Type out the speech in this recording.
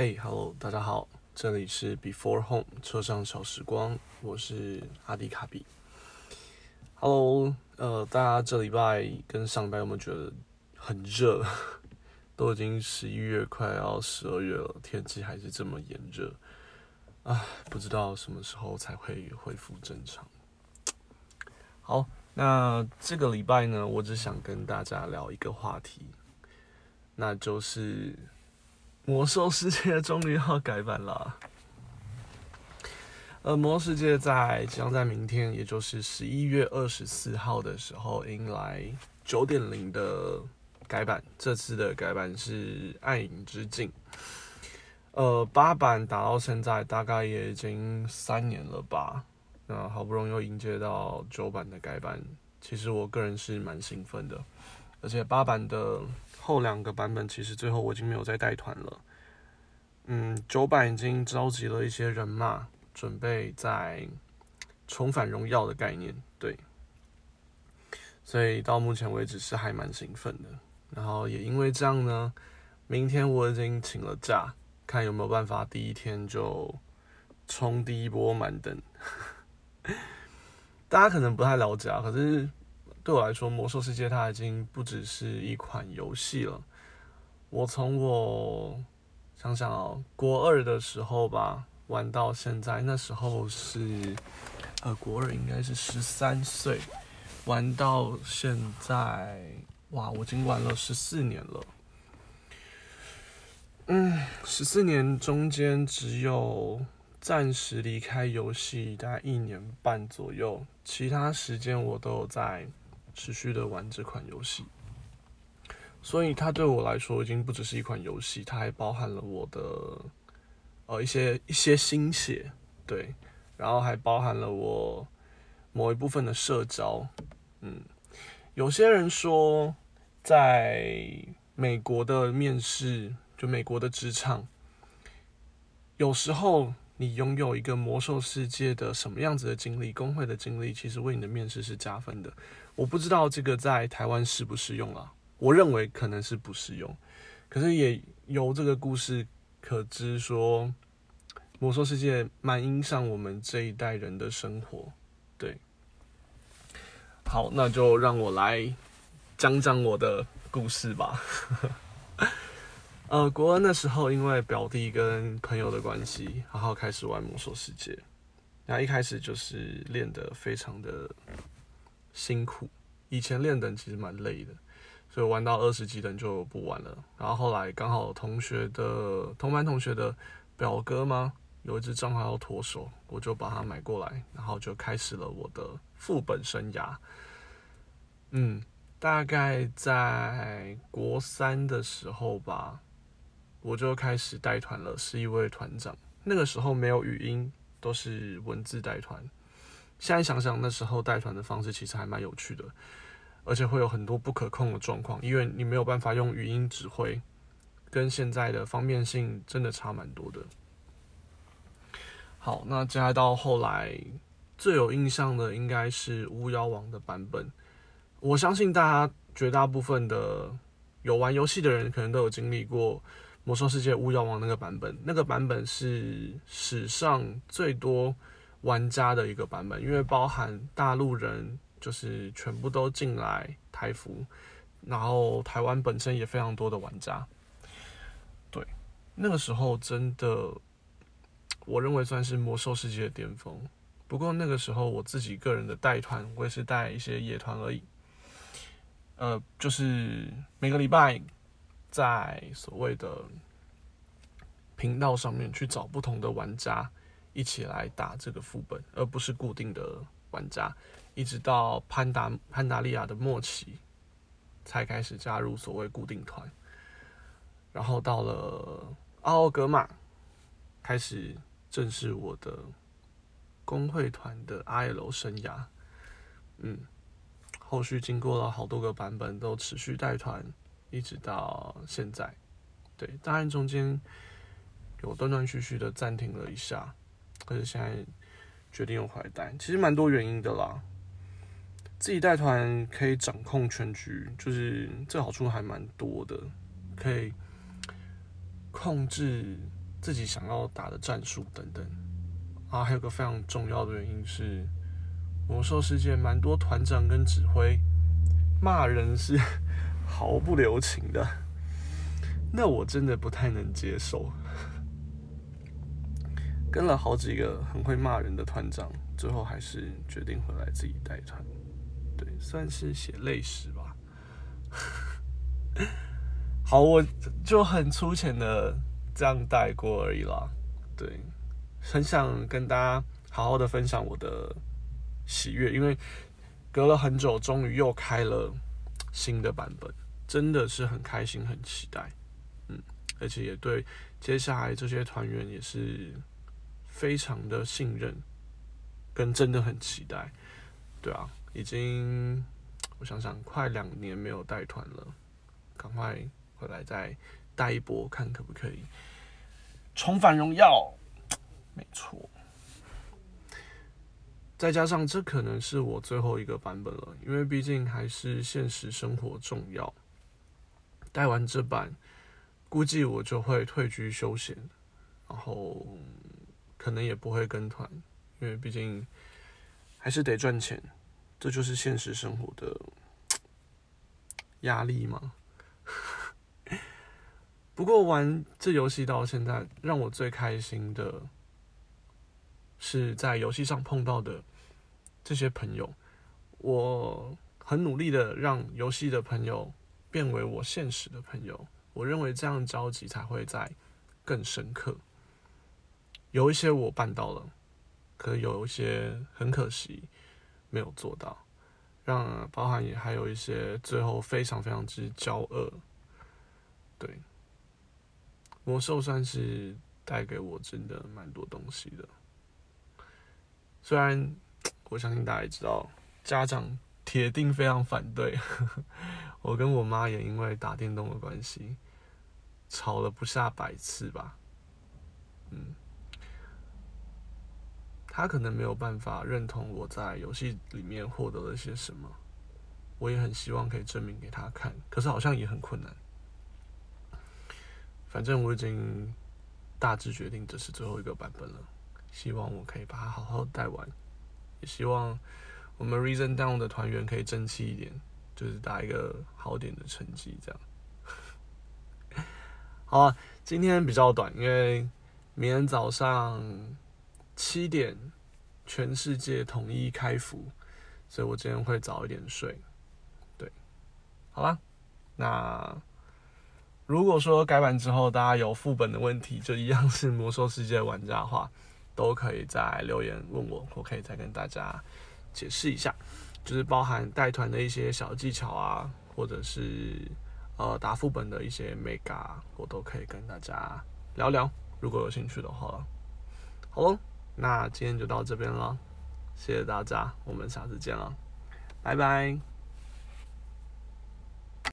嘿，Hello，大家好，这里是 Before Home 车上小时光，我是阿迪卡比。Hello，呃，大家这礼拜跟上礼拜有没有觉得很热？都已经十一月快要十二月了，天气还是这么炎热，唉，不知道什么时候才会恢复正常。好，那这个礼拜呢，我只想跟大家聊一个话题，那就是《魔兽世界》终于要改版了。呃，《魔兽世界》在将在明天，也就是十一月二十四号的时候，迎来九点零的。改版这次的改版是《暗影之境》，呃，八版打到现在大概也已经三年了吧？那好不容易又迎接到九版的改版，其实我个人是蛮兴奋的。而且八版的后两个版本，其实最后我已经没有再带团了。嗯，九版已经召集了一些人马，准备在重返荣耀的概念，对。所以到目前为止是还蛮兴奋的。然后也因为这样呢，明天我已经请了假，看有没有办法第一天就冲第一波满登。大家可能不太了解啊，可是对我来说，《魔兽世界》它已经不只是一款游戏了。我从我想想哦，国二的时候吧，玩到现在，那时候是呃国二应该是十三岁，玩到现在。哇，我已经玩了十四年了。嗯，十四年中间只有暂时离开游戏大概一年半左右，其他时间我都有在持续的玩这款游戏。所以它对我来说已经不只是一款游戏，它还包含了我的呃一些一些心血，对，然后还包含了我某一部分的社交，嗯。有些人说，在美国的面试，就美国的职场，有时候你拥有一个魔兽世界的什么样子的经历，工会的经历，其实为你的面试是加分的。我不知道这个在台湾适不适用啊？我认为可能是不适用。可是也由这个故事可知，说魔兽世界蛮影响我们这一代人的生活，对。好，那就让我来讲讲我的故事吧。呃，国恩的时候，因为表弟跟朋友的关系，然后开始玩魔兽世界。然后一开始就是练得非常的辛苦，以前练等其实蛮累的，所以玩到二十级等就不玩了。然后后来刚好同学的同班同学的表哥吗？有一只账号要脱手，我就把它买过来，然后就开始了我的副本生涯。嗯，大概在国三的时候吧，我就开始带团了，是一位团长。那个时候没有语音，都是文字带团。现在想想，那时候带团的方式其实还蛮有趣的，而且会有很多不可控的状况，因为你没有办法用语音指挥，跟现在的方便性真的差蛮多的。好，那接下来到后来最有印象的应该是巫妖王的版本。我相信大家绝大部分的有玩游戏的人，可能都有经历过魔兽世界巫妖王那个版本。那个版本是史上最多玩家的一个版本，因为包含大陆人就是全部都进来台服，然后台湾本身也非常多的玩家。对，那个时候真的。我认为算是魔兽世界的巅峰，不过那个时候我自己个人的带团，我也是带一些野团而已。呃，就是每个礼拜在所谓的频道上面去找不同的玩家一起来打这个副本，而不是固定的玩家。一直到潘达潘达利亚的末期，才开始加入所谓固定团。然后到了奥格玛，开始。正式我的工会团的 IL 生涯，嗯，后续经过了好多个版本，都持续带团，一直到现在。对，当然中间有断断续续的暂停了一下，可是现在决定用回来，其实蛮多原因的啦。自己带团可以掌控全局，就是这好处还蛮多的，可以控制。自己想要打的战术等等。啊，还有个非常重要的原因是，魔兽世界蛮多团长跟指挥骂人是毫不留情的，那我真的不太能接受。跟了好几个很会骂人的团长，最后还是决定回来自己带团，对，算是写泪史吧。好，我就很粗浅的这样带过而已啦。对，很想跟大家好好的分享我的喜悦，因为隔了很久，终于又开了新的版本，真的是很开心，很期待。嗯，而且也对接下来这些团员也是。非常的信任，跟真的很期待，对啊，已经我想想，快两年没有带团了，赶快回来再带一波，看可不可以重返荣耀。没错，再加上这可能是我最后一个版本了，因为毕竟还是现实生活重要。带完这版，估计我就会退居休闲，然后。可能也不会跟团，因为毕竟还是得赚钱，这就是现实生活的压力嘛。不过玩这游戏到现在，让我最开心的是在游戏上碰到的这些朋友。我很努力的让游戏的朋友变为我现实的朋友，我认为这样交集才会在更深刻。有一些我办到了，可有一些很可惜没有做到，让包含也还有一些最后非常非常之骄傲。对，魔兽算是带给我真的蛮多东西的，虽然 我相信大家也知道，家长铁定非常反对，我跟我妈也因为打电动的关系吵了不下百次吧，嗯。他可能没有办法认同我在游戏里面获得了些什么，我也很希望可以证明给他看，可是好像也很困难。反正我已经大致决定这是最后一个版本了，希望我可以把它好好带完，也希望我们 Reason Down 的团员可以争气一点，就是打一个好点的成绩，这样。好啊，今天比较短，因为明天早上。七点，全世界统一开服，所以我今天会早一点睡。对，好啦，那如果说改版之后大家有副本的问题，就一样是魔兽世界玩家的话，都可以在留言问我，我可以再跟大家解释一下，就是包含带团的一些小技巧啊，或者是呃打副本的一些 mega，我都可以跟大家聊聊，如果有兴趣的话，好喽。那今天就到这边了，谢谢大家，我们下次见了，拜拜。